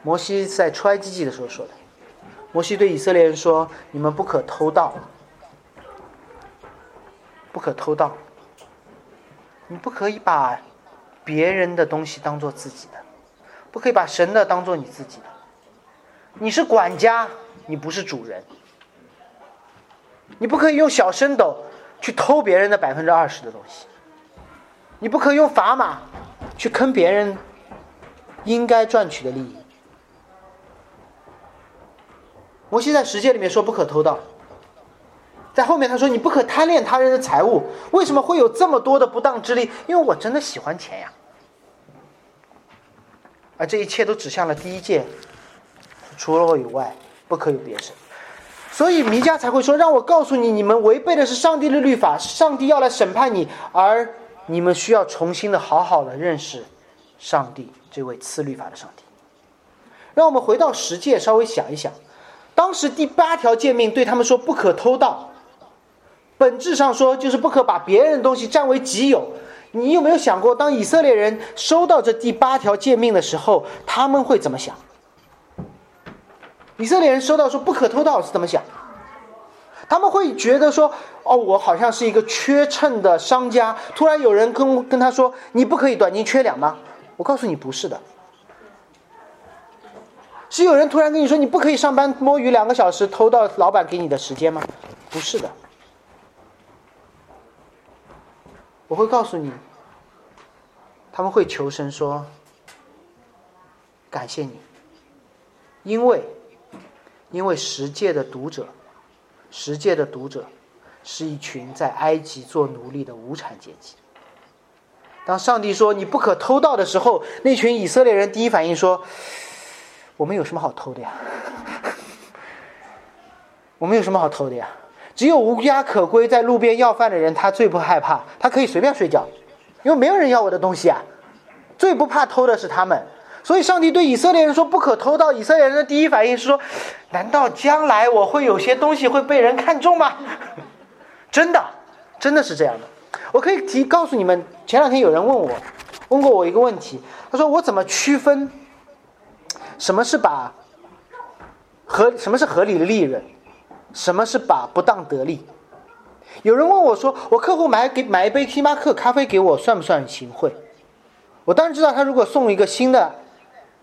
摩西在出埃及记的时候说的。摩西对以色列人说：“你们不可偷盗，不可偷盗。你不可以把别人的东西当做自己的，不可以把神的当做你自己的。你是管家，你不是主人。你不可以用小升斗去偷别人的百分之二十的东西。你不可以用砝码。”去坑别人应该赚取的利益。摩西在十诫里面说不可偷盗，在后面他说你不可贪恋他人的财物。为什么会有这么多的不当之力？因为我真的喜欢钱呀。而这一切都指向了第一诫，除了我以外不可有别神。所以弥迦才会说让我告诉你，你们违背的是上帝的律法，上帝要来审判你，而。你们需要重新的好好的认识上帝这位次律法的上帝。让我们回到十诫，稍微想一想，当时第八条诫命对他们说不可偷盗，本质上说就是不可把别人的东西占为己有。你有没有想过，当以色列人收到这第八条诫命的时候，他们会怎么想？以色列人收到说不可偷盗是怎么想？他们会觉得说：“哦，我好像是一个缺秤的商家。突然有人跟跟他说，你不可以短斤缺两吗？我告诉你，不是的。是有人突然跟你说，你不可以上班摸鱼两个小时，偷到老板给你的时间吗？不是的。我会告诉你，他们会求神说，感谢你，因为，因为十诫的读者。”十诫的读者是一群在埃及做奴隶的无产阶级。当上帝说你不可偷盗的时候，那群以色列人第一反应说：“我们有什么好偷的呀？我们有什么好偷的呀？只有无家可归在路边要饭的人，他最不害怕，他可以随便睡觉，因为没有人要我的东西啊。最不怕偷的是他们。”所以，上帝对以色列人说：“不可偷盗。”以色列人的第一反应是说：“难道将来我会有些东西会被人看中吗？”真的，真的是这样的。我可以提告诉你们，前两天有人问我，问过我一个问题，他说：“我怎么区分什么是把合什么是合理的利润，什么是把不当得利？”有人问我说：“我客户买给买一杯星巴克咖啡给我，算不算行贿？”我当然知道，他如果送一个新的。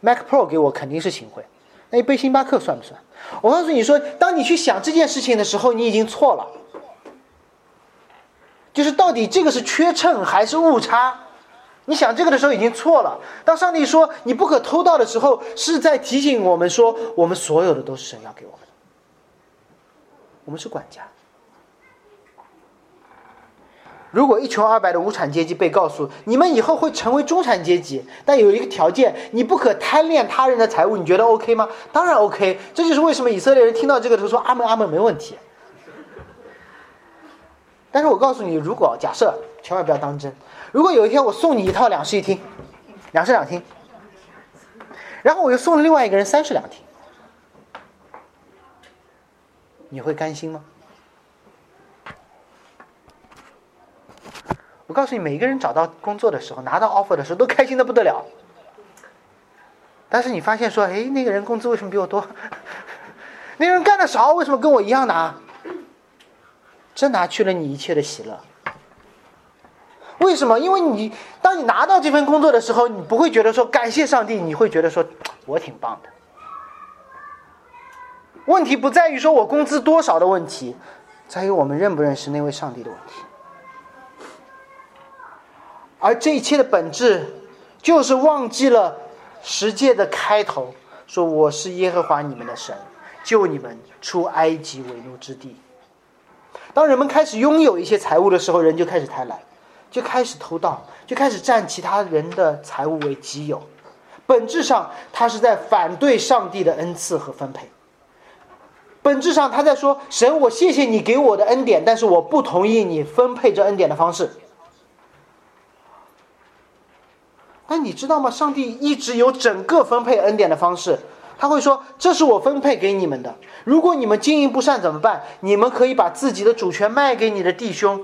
Mac Pro 给我肯定是行贿，那一杯星巴克算不算？我告诉你说，当你去想这件事情的时候，你已经错了。就是到底这个是缺秤还是误差？你想这个的时候已经错了。当上帝说你不可偷盗的时候，是在提醒我们说，我们所有的都是神要给我们的，我们是管家。如果一穷二白的无产阶级被告诉你们以后会成为中产阶级，但有一个条件，你不可贪恋他人的财物，你觉得 OK 吗？当然 OK。这就是为什么以色列人听到这个时候说阿门阿门没问题。但是我告诉你，如果假设千万不要当真，如果有一天我送你一套两室一厅，两室两厅，然后我又送了另外一个人三室两厅，你会甘心吗？我告诉你，每一个人找到工作的时候，拿到 offer 的时候，都开心的不得了。但是你发现说，哎，那个人工资为什么比我多？那个人干的少，为什么跟我一样拿？这拿去了你一切的喜乐。为什么？因为你当你拿到这份工作的时候，你不会觉得说感谢上帝，你会觉得说我挺棒的。问题不在于说我工资多少的问题，在于我们认不认识那位上帝的问题。而这一切的本质，就是忘记了十诫的开头，说我是耶和华你们的神，救你们出埃及为奴之地。当人们开始拥有一些财物的时候，人就开始贪婪，就开始偷盗，就开始占其他人的财物为己有。本质上，他是在反对上帝的恩赐和分配。本质上，他在说：“神，我谢谢你给我的恩典，但是我不同意你分配这恩典的方式。”但你知道吗？上帝一直有整个分配恩典的方式。他会说：“这是我分配给你们的。如果你们经营不善怎么办？你们可以把自己的主权卖给你的弟兄，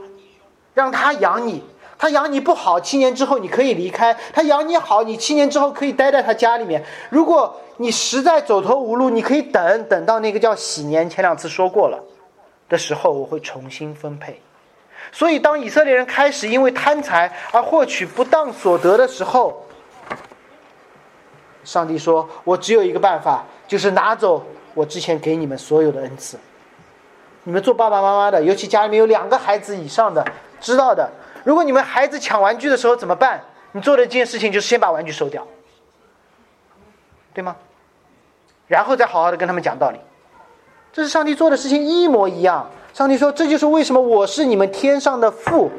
让他养你。他养你不好，七年之后你可以离开；他养你好，你七年之后可以待在他家里面。如果……”你实在走投无路，你可以等等到那个叫喜年，前两次说过了的时候，我会重新分配。所以，当以色列人开始因为贪财而获取不当所得的时候，上帝说：“我只有一个办法，就是拿走我之前给你们所有的恩赐。你们做爸爸妈妈的，尤其家里面有两个孩子以上的，知道的。如果你们孩子抢玩具的时候怎么办？你做的这件事情就是先把玩具收掉。”对吗？然后再好好的跟他们讲道理，这是上帝做的事情一模一样。上帝说：“这就是为什么我是你们天上的父，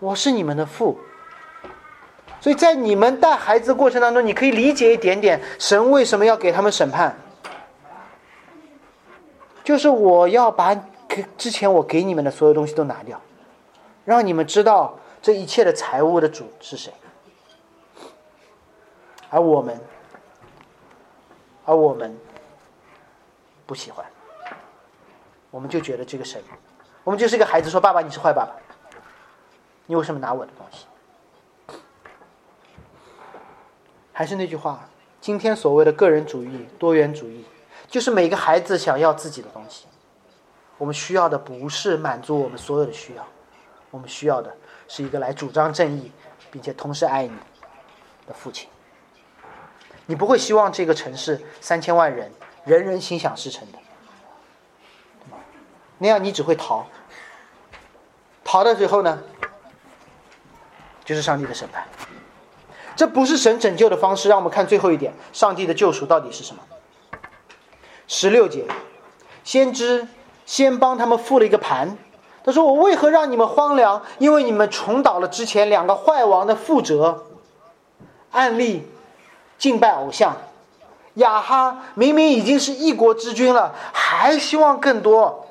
我是你们的父。”所以在你们带孩子过程当中，你可以理解一点点神为什么要给他们审判，就是我要把之前我给你们的所有东西都拿掉，让你们知道这一切的财物的主是谁，而我们。而我们不喜欢，我们就觉得这个神，我们就是一个孩子说：“爸爸，你是坏爸爸，你为什么拿我的东西？”还是那句话，今天所谓的个人主义、多元主义，就是每个孩子想要自己的东西。我们需要的不是满足我们所有的需要，我们需要的是一个来主张正义，并且同时爱你的父亲。你不会希望这个城市三千万人人人心想事成的，那样你只会逃，逃到最后呢，就是上帝的审判。这不是神拯救的方式。让我们看最后一点，上帝的救赎到底是什么？十六节，先知先帮他们复了一个盘，他说：“我为何让你们荒凉？因为你们重蹈了之前两个坏王的覆辙。”案例。敬拜偶像，亚哈明明已经是一国之君了，还希望更多，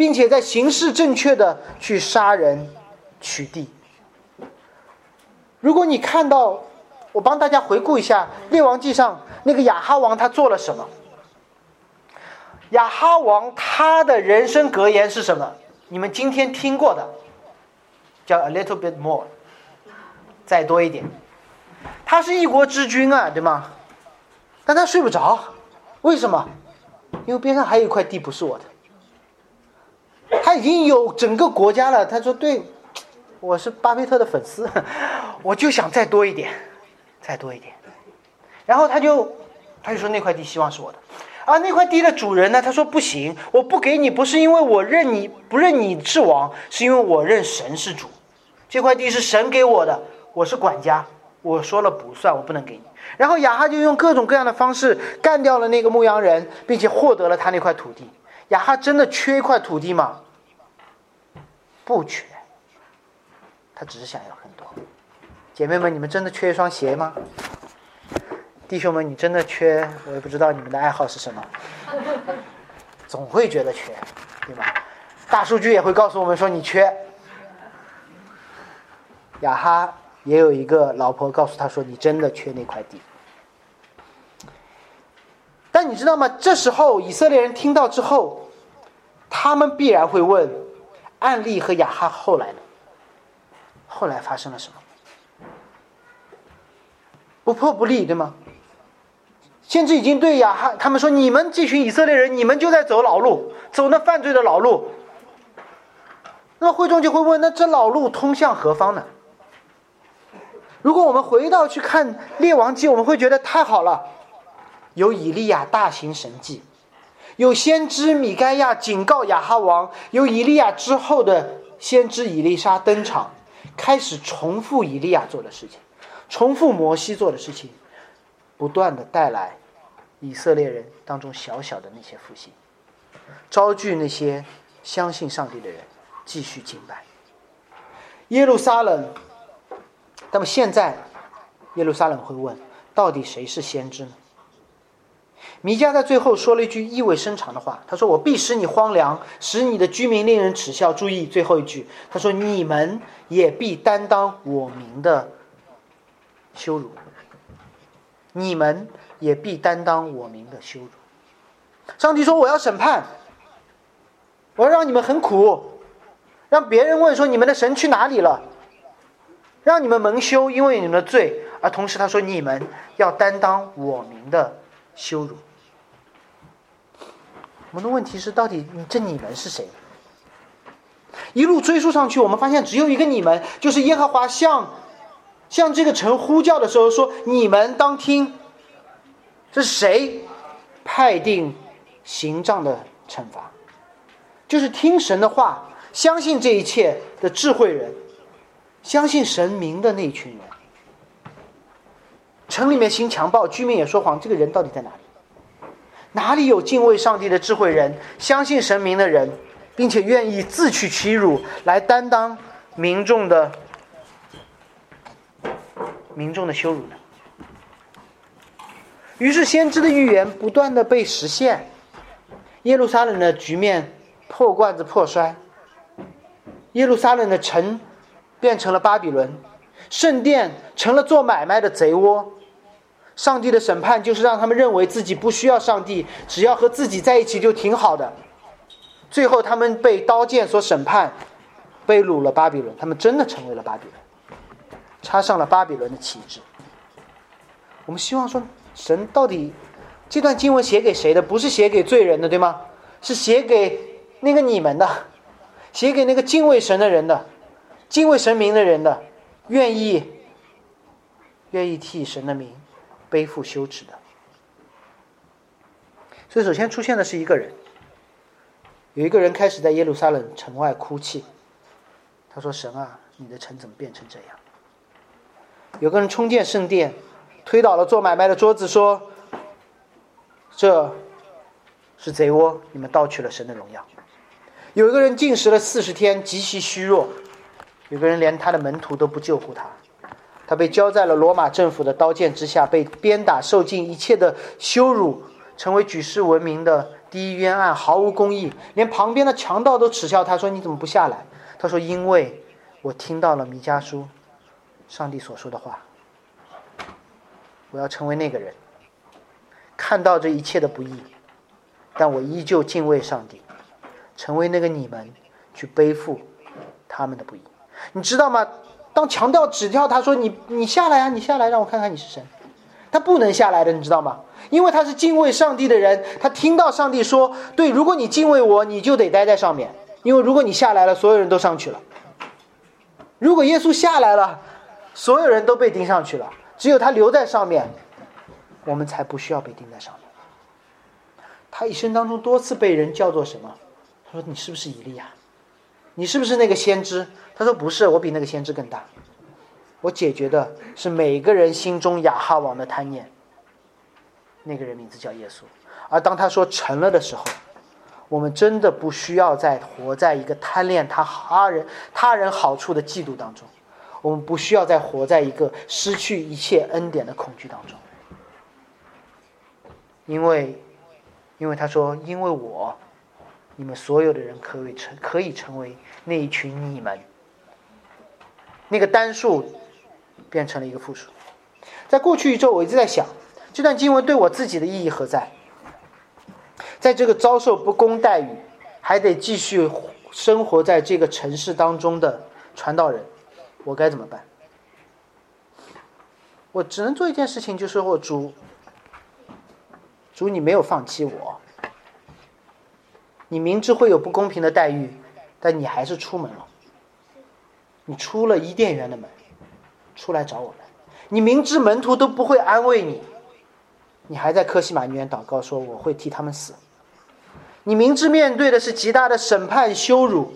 并且在形势正确的去杀人取缔。如果你看到，我帮大家回顾一下《列王记》上那个亚哈王他做了什么？亚哈王他的人生格言是什么？你们今天听过的，叫 “a little bit more”，再多一点。他是一国之君啊，对吗？但他睡不着，为什么？因为边上还有一块地不是我的。他已经有整个国家了。他说：“对，我是巴菲特的粉丝，我就想再多一点，再多一点。”然后他就他就说那块地希望是我的。而那块地的主人呢？他说：“不行，我不给你，不是因为我认你不认你是王，是因为我认神是主。这块地是神给我的，我是管家。”我说了不算，我不能给你。然后亚哈就用各种各样的方式干掉了那个牧羊人，并且获得了他那块土地。亚哈真的缺一块土地吗？不缺，他只是想要更多。姐妹们，你们真的缺一双鞋吗？弟兄们，你真的缺？我也不知道你们的爱好是什么，总会觉得缺，对吧？大数据也会告诉我们说你缺。雅哈。也有一个老婆告诉他说：“你真的缺那块地。”但你知道吗？这时候以色列人听到之后，他们必然会问：“暗利和雅哈后来呢？后来发生了什么？不破不立，对吗？先知已经对雅哈他们说：‘你们这群以色列人，你们就在走老路，走那犯罪的老路。’那么会众就会问：‘那这老路通向何方呢？’如果我们回到去看《列王记》，我们会觉得太好了，有以利亚大行神迹，有先知米该亚警告亚哈王，有以利亚之后的先知以利沙登场，开始重复以利亚做的事情，重复摩西做的事情，不断的带来以色列人当中小小的那些复兴，招聚那些相信上帝的人继续敬拜。耶路撒冷。那么现在，耶路撒冷会问：到底谁是先知呢？弥迦在最后说了一句意味深长的话，他说：“我必使你荒凉，使你的居民令人耻笑。”注意最后一句，他说：“你们也必担当我民的羞辱。你们也必担当我民的羞辱。”上帝说：“我要审判，我要让你们很苦，让别人问说你们的神去哪里了。”让你们蒙羞，因为你们的罪；而同时，他说你们要担当我民的羞辱。我们的问题是，到底这你们是谁？一路追溯上去，我们发现只有一个你们，就是耶和华向向这个城呼叫的时候说：“你们当听，这是谁派定行杖的惩罚？就是听神的话，相信这一切的智慧人。”相信神明的那一群人，城里面行强暴，居民也说谎，这个人到底在哪里？哪里有敬畏上帝的智慧人，相信神明的人，并且愿意自取其辱来担当民众的民众的羞辱呢？于是先知的预言不断的被实现，耶路撒冷的局面破罐子破摔，耶路撒冷的城。变成了巴比伦，圣殿成了做买卖的贼窝。上帝的审判就是让他们认为自己不需要上帝，只要和自己在一起就挺好的。最后，他们被刀剑所审判，被掳了巴比伦。他们真的成为了巴比伦，插上了巴比伦的旗帜。我们希望说，神到底这段经文写给谁的？不是写给罪人的，对吗？是写给那个你们的，写给那个敬畏神的人的。敬畏神明的人的，愿意愿意替神的名背负羞耻的。所以，首先出现的是一个人，有一个人开始在耶路撒冷城外哭泣。他说：“神啊，你的城怎么变成这样？”有个人冲进圣殿，推倒了做买卖的桌子，说：“这是贼窝，你们盗取了神的荣耀。”有一个人进食了四十天，极其虚弱。有个人连他的门徒都不救护他，他被交在了罗马政府的刀剑之下，被鞭打，受尽一切的羞辱，成为举世闻名的第一冤案，毫无公义，连旁边的强盗都耻笑他，说：“你怎么不下来？”他说：“因为我听到了弥迦书，上帝所说的话，我要成为那个人，看到这一切的不义，但我依旧敬畏上帝，成为那个你们去背负他们的不义。”你知道吗？当强调指教他说：“你你下来啊，你下来，让我看看你是谁。”他不能下来的，你知道吗？因为他是敬畏上帝的人，他听到上帝说：“对，如果你敬畏我，你就得待在上面，因为如果你下来了，所有人都上去了。如果耶稣下来了，所有人都被钉上去了，只有他留在上面，我们才不需要被钉在上面。”他一生当中多次被人叫做什么？他说：“你是不是以利亚？”你是不是那个先知？他说不是，我比那个先知更大。我解决的是每个人心中亚哈王的贪念。那个人名字叫耶稣。而当他说成了的时候，我们真的不需要再活在一个贪恋他他人他人好处的嫉妒当中，我们不需要再活在一个失去一切恩典的恐惧当中。因为，因为他说，因为我。你们所有的人可以成，可以成为那一群你们。那个单数变成了一个复数。在过去一周，我一直在想，这段经文对我自己的意义何在？在这个遭受不公待遇，还得继续生活在这个城市当中的传道人，我该怎么办？我只能做一件事情，就是我主，主，你没有放弃我。你明知会有不公平的待遇，但你还是出门了。你出了伊甸园的门，出来找我们。你明知门徒都不会安慰你，你还在科西玛园祷告说我会替他们死。你明知面对的是极大的审判羞辱，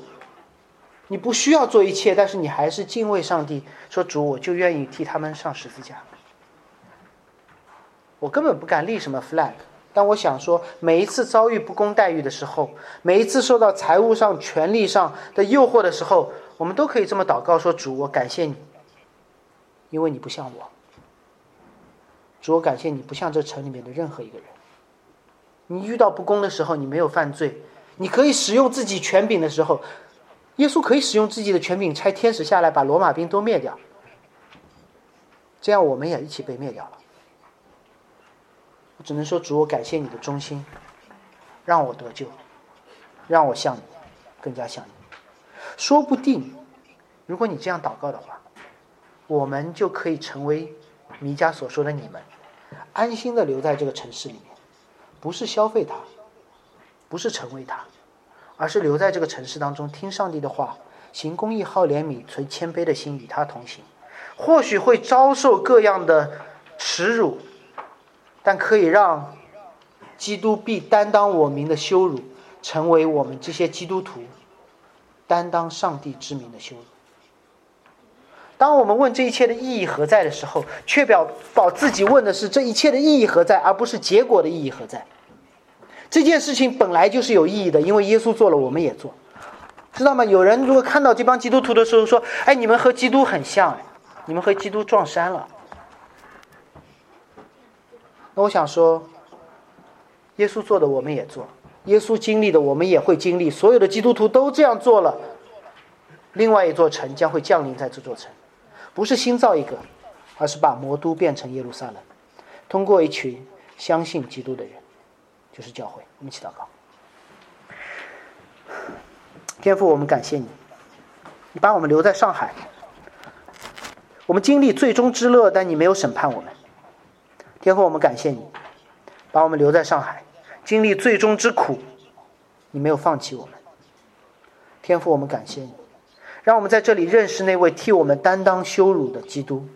你不需要做一切，但是你还是敬畏上帝，说主，我就愿意替他们上十字架。我根本不敢立什么 flag，但我想说，每一次遭遇不公待遇的时候，每一次受到财务上、权力上的诱惑的时候，我们都可以这么祷告说：主，我感谢你，因为你不像我。主，我感谢你不像这城里面的任何一个人。你遇到不公的时候，你没有犯罪，你可以使用自己权柄的时候，耶稣可以使用自己的权柄，拆天使下来把罗马兵都灭掉，这样我们也一起被灭掉了。我只能说，主，我感谢你的忠心，让我得救，让我像你，更加像你。说不定，如果你这样祷告的话，我们就可以成为弥迦所说的你们，安心的留在这个城市里面。不是消费它，不是成为它，而是留在这个城市当中，听上帝的话，行公义、好怜悯、存谦卑的心，与他同行。或许会遭受各样的耻辱，但可以让基督必担当我名的羞辱，成为我们这些基督徒担当上帝之名的羞辱。当我们问这一切的意义何在的时候，确保保自己问的是这一切的意义何在，而不是结果的意义何在。这件事情本来就是有意义的，因为耶稣做了，我们也做，知道吗？有人如果看到这帮基督徒的时候说：“哎，你们和基督很像，哎，你们和基督撞衫了。”那我想说，耶稣做的我们也做，耶稣经历的我们也会经历，所有的基督徒都这样做了，另外一座城将会降临在这座城，不是新造一个，而是把魔都变成耶路撒冷，通过一群相信基督的人。就是教会，我们一起祷告。天父，我们感谢你，你把我们留在上海，我们经历最终之乐，但你没有审判我们。天父，我们感谢你，把我们留在上海，经历最终之苦，你没有放弃我们。天父，我们感谢你，让我们在这里认识那位替我们担当羞辱的基督，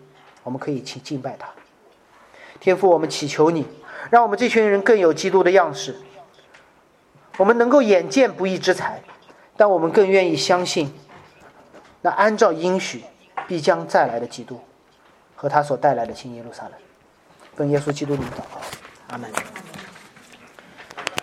我们可以去敬拜他。天父，我们祈求你。让我们这群人更有基督的样式。我们能够眼见不义之财，但我们更愿意相信，那按照应许必将再来的基督和他所带来的新耶路撒冷。奉耶稣基督名祷告，阿门。